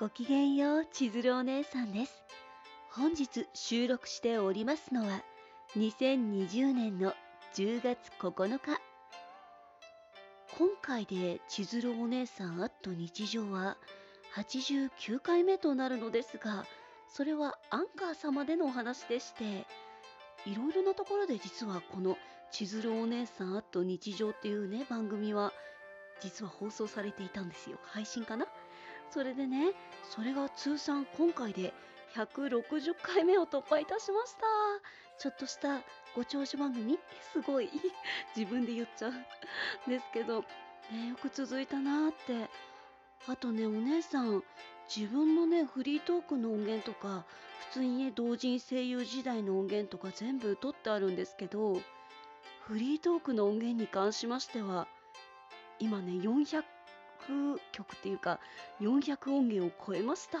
ごきげんよう、千鶴お姉さんです。本日収録しておりますのは、2020年の10月9日。今回で千鶴お姉さんアット日常は89回目となるのですが、それはアンカー様でのお話でして、いろいろなところで実はこの千鶴お姉さんアット日常っていうね、番組は実は放送されていたんですよ。配信かな？それでね、それが通算今回で160回目を突破いたしました。ちょっとしたご長寿番組？すごい。自分で言っちゃうん。ですけど、ね、よく続いたなーって。あとね、お姉さん、自分のね、フリートークの音源とか、普通にね、同人声優時代の音源とか全部取ってあるんですけど、フリートークの音源に関しましては、今ね400、400曲っていうか、400音源を超えました。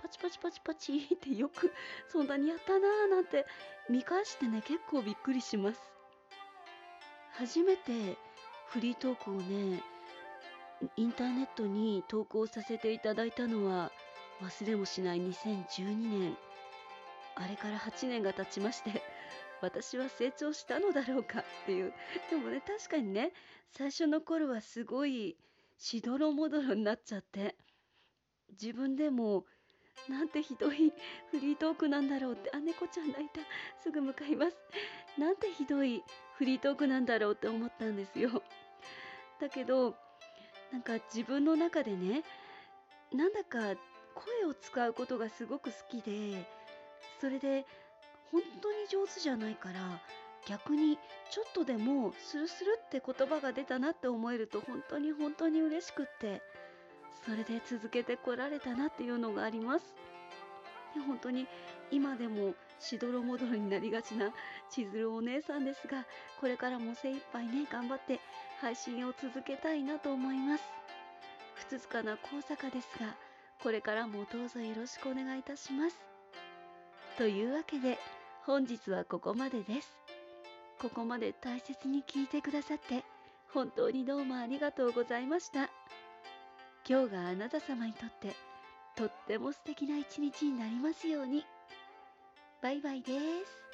パチパチパチパチってよくそんなにやったなーなんて見返してね、結構びっくりします。初めてフリートークをね、インターネットに投稿させていただいたのは忘れもしない2012年。あれから8年が経ちまして、私は成長したのだろうかっていう。でもね、確かにね、最初の頃はすごいしどろもどろになっちゃって、自分でもなんてひどいフリートークなんだろうって、あ、猫ちゃん泣いた。すぐ向かいます。なんてひどいフリートークなんだろうって思ったんですよ。だけど、なんか自分の中でね、なんだか声を使うことがすごく好きで、それで本当に上手じゃないから、逆にちょっとでもスルスルって言葉が出たなって思えると本当に本当に嬉しくって、それで続けてこられたなっていうのがあります。で本当に今でもしどろもどろになりがちな千鶴お姉さんですが、これからも精一杯ね、頑張って配信を続けたいなと思います。ふつつかな高坂ですが、これからもどうぞよろしくお願いいたします。というわけで、本日はここまでです。ここまで大切に聞いてくださって、本当にどうもありがとうございました。今日があなた様にとってとっても素敵な一日になりますように。バイバイです。